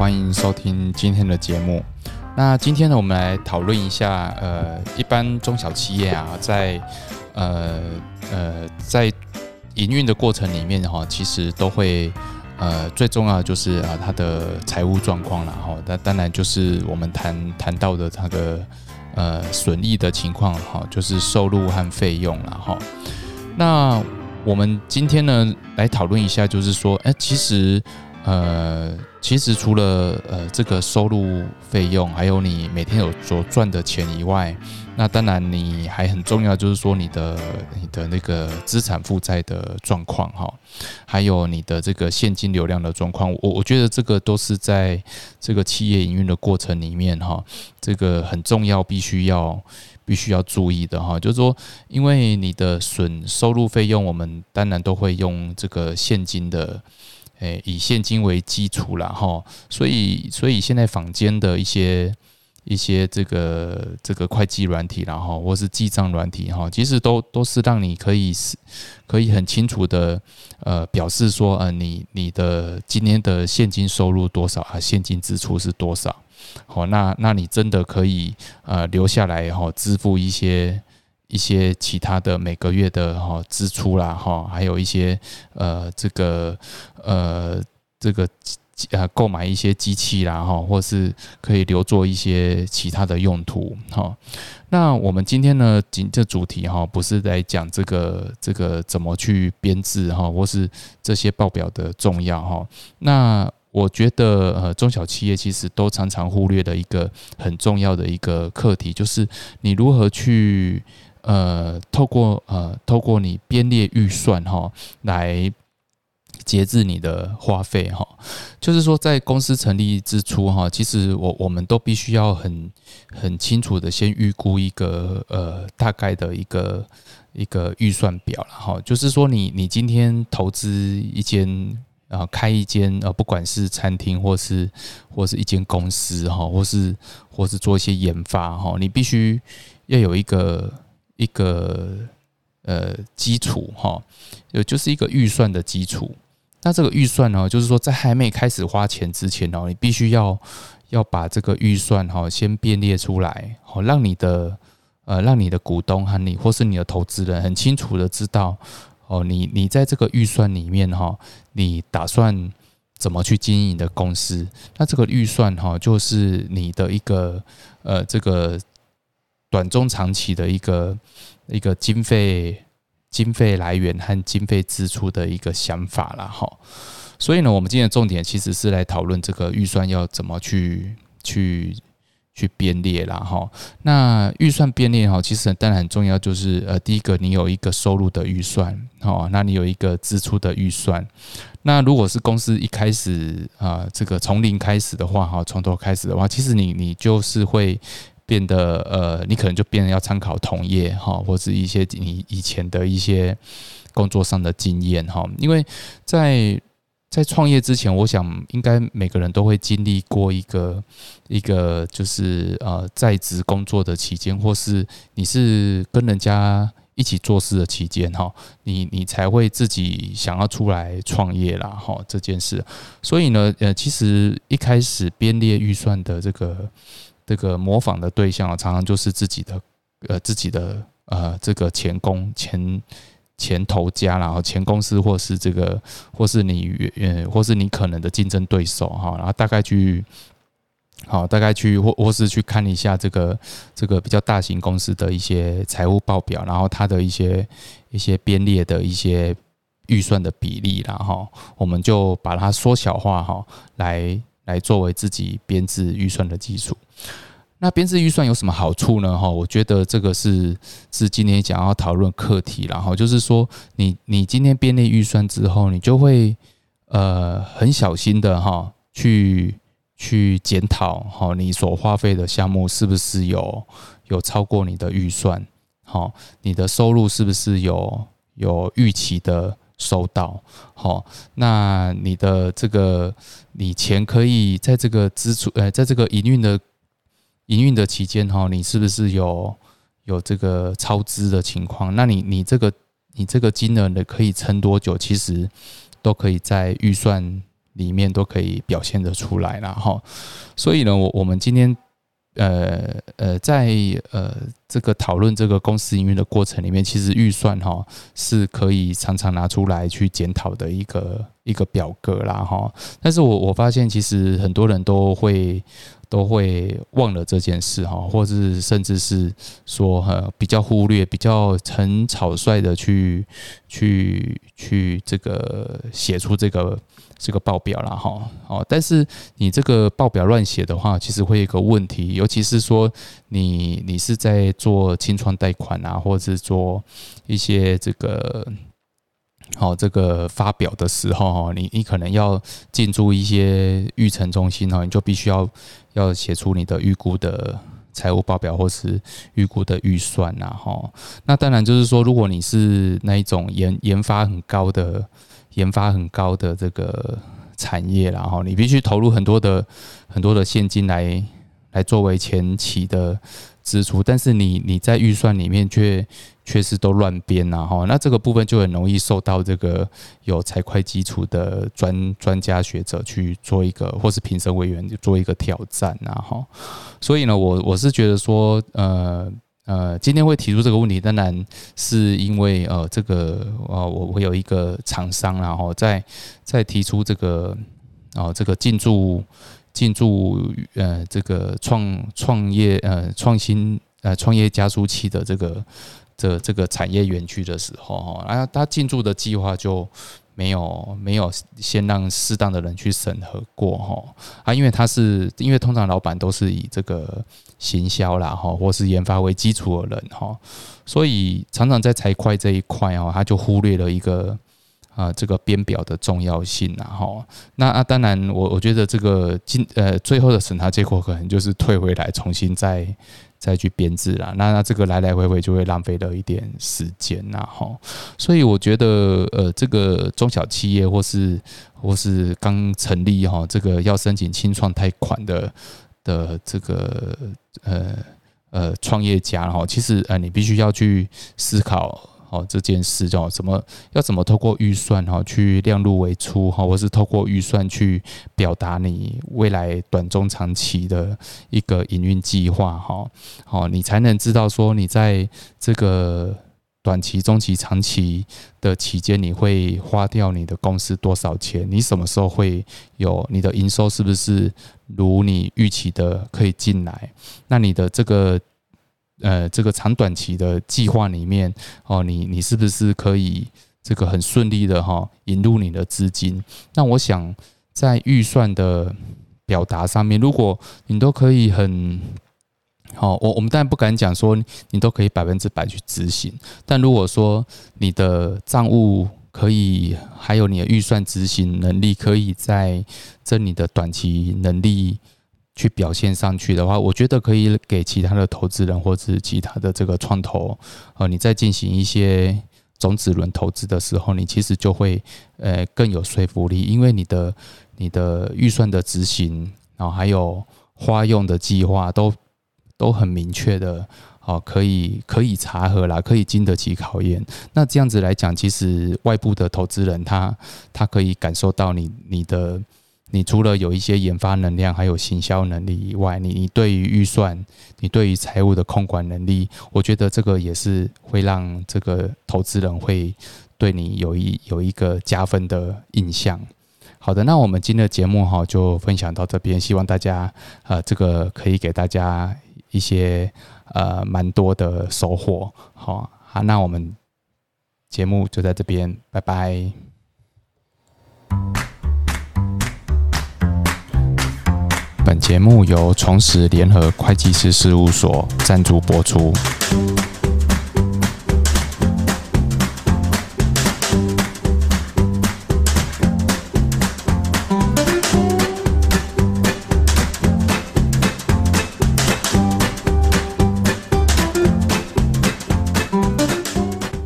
欢迎收听今天的节目。那今天呢，我们来讨论一下，呃，一般中小企业啊，在呃呃在营运的过程里面哈，其实都会呃最重要就是啊它的财务状况了哈。那当然就是我们谈谈到的它的呃损益的情况哈，就是收入和费用了哈。那我们今天呢来讨论一下，就是说，哎，其实。呃，其实除了呃这个收入费用，还有你每天有所赚的钱以外，那当然你还很重要，就是说你的你的那个资产负债的状况哈，还有你的这个现金流量的状况，我我觉得这个都是在这个企业营运的过程里面哈，这个很重要，必须要必须要注意的哈，就是说，因为你的损收入费用，我们当然都会用这个现金的。诶，以现金为基础了哈，所以所以现在坊间的一些一些这个这个会计软体然后或是记账软体哈，其实都都是让你可以是可以很清楚的呃表示说呃你你的今年的现金收入多少啊，现金支出是多少，好那那你真的可以呃留下来哈支付一些。一些其他的每个月的哈支出啦哈，还有一些呃这个呃这个呃购买一些机器啦哈，或是可以留作一些其他的用途哈。那我们今天呢，今这主题哈，不是在讲这个这个怎么去编制哈，或是这些报表的重要哈。那我觉得呃中小企业其实都常常忽略的一个很重要的一个课题，就是你如何去。呃，透过呃，透过你编列预算哈，来节制你的花费哈。就是说，在公司成立之初哈，其实我我们都必须要很很清楚的先预估一个呃大概的一个一个预算表了哈。就是说，你你今天投资一间啊，开一间呃，不管是餐厅或是或是一间公司哈，或是或是做一些研发哈，你必须要有一个。一个呃基础哈，有就是一个预算的基础。那这个预算呢，就是说在还没开始花钱之前哦，你必须要要把这个预算哈先编列出来，好让你的呃让你的股东和你或是你的投资人很清楚的知道哦，你你在这个预算里面哈，你打算怎么去经营的公司？那这个预算哈，就是你的一个呃这个。短中长期的一个一个经费经费来源和经费支出的一个想法了哈，所以呢，我们今天的重点其实是来讨论这个预算要怎么去去去编列了哈。那预算编列哈，其实当然很重要，就是呃，第一个你有一个收入的预算哦，那你有一个支出的预算。那如果是公司一开始啊，这个从零开始的话哈，从头开始的话，其实你你就是会。变得呃，你可能就变得要参考同业哈，或者一些你以前的一些工作上的经验哈，因为在在创业之前，我想应该每个人都会经历过一个一个就是呃在职工作的期间，或是你是跟人家一起做事的期间哈，你你才会自己想要出来创业啦哈这件事，所以呢呃，其实一开始编列预算的这个。这个模仿的对象啊，常常就是自己的呃自己的呃这个前公前前头家，然后前公司或是这个或是你呃或是你可能的竞争对手哈，然后大概去好大概去或或是去看一下这个这个比较大型公司的一些财务报表，然后它的一些一些编列的一些预算的比例，然后我们就把它缩小化哈来。来作为自己编制预算的基础。那编制预算有什么好处呢？哈，我觉得这个是是今天想要讨论课题，然后就是说，你你今天编列预算之后，你就会呃很小心的哈去去检讨哈你所花费的项目是不是有有超过你的预算，好，你的收入是不是有有预期的。收到，好，那你的这个你钱可以在这个支出，呃，在这个营运的营运的期间，哈，你是不是有有这个超支的情况？那你你这个你这个金额呢，可以撑多久？其实都可以在预算里面都可以表现得出来了哈。所以呢，我我们今天。呃呃，在呃这个讨论这个公司营运的过程里面，其实预算哈是可以常常拿出来去检讨的一个一个表格啦哈。但是我我发现，其实很多人都会都会忘了这件事哈，或是甚至是说呃比较忽略，比较很草率的去去去这个写出这个。这个报表了哈，哦，但是你这个报表乱写的话，其实会有一个问题，尤其是说你你是在做清创贷款啊，或者是做一些这个，好这个发表的时候哈，你你可能要进驻一些预存中心哈，你就必须要要写出你的预估的财务报表或是预估的预算呐哈。那当然就是说，如果你是那一种研研发很高的。研发很高的这个产业，然后你必须投入很多的很多的现金来来作为前期的支出，但是你你在预算里面却却是都乱编然后那这个部分就很容易受到这个有财会基础的专专家学者去做一个，或是评审委员做一个挑战然后所以呢，我我是觉得说，呃。呃，今天会提出这个问题，当然是因为呃，这个呃，我会有一个厂商，然后在在提出这个哦，这个进驻进驻呃，这个创创业呃创新呃创业加速器的这个这这个产业园区的时候哈，啊，他进驻的计划就。没有没有先让适当的人去审核过哈啊，因为他是因为通常老板都是以这个行销啦哈或是研发为基础的人哈，所以常常在财会这一块哦，他就忽略了一个啊这个编表的重要性然哈。那啊当然我我觉得这个进呃最后的审查结果可能就是退回来重新再。再去编制啦，那那这个来来回回就会浪费了一点时间呐，哈，所以我觉得，呃，这个中小企业或是或是刚成立哈，这个要申请清创贷款的的这个呃呃创业家哈，其实呃你必须要去思考。哦，这件事叫怎么要怎么透过预算哈去量入为出哈，或是透过预算去表达你未来短中长期的一个营运计划哈，好，你才能知道说你在这个短期、中期、长期的期间，你会花掉你的公司多少钱？你什么时候会有你的营收是不是如你预期的可以进来？那你的这个。呃，这个长短期的计划里面，哦，你你是不是可以这个很顺利的哈引入你的资金？那我想在预算的表达上面，如果你都可以很好，我我们当然不敢讲说你都可以百分之百去执行，但如果说你的账务可以，还有你的预算执行能力，可以在这你的短期能力。去表现上去的话，我觉得可以给其他的投资人或者其他的这个创投，呃，你在进行一些种子轮投资的时候，你其实就会呃更有说服力，因为你的你的预算的执行，然后还有花用的计划都都很明确的，哦，可以可以查核啦，可以经得起考验。那这样子来讲，其实外部的投资人他他可以感受到你你的。你除了有一些研发能量，还有行销能力以外，你你对于预算，你对于财务的控管能力，我觉得这个也是会让这个投资人会对你有一有一个加分的印象。好的，那我们今天的节目哈就分享到这边，希望大家呃这个可以给大家一些呃蛮多的收获。好，好，那我们节目就在这边，拜拜。本节目由重实联合会计师事务所赞助播出。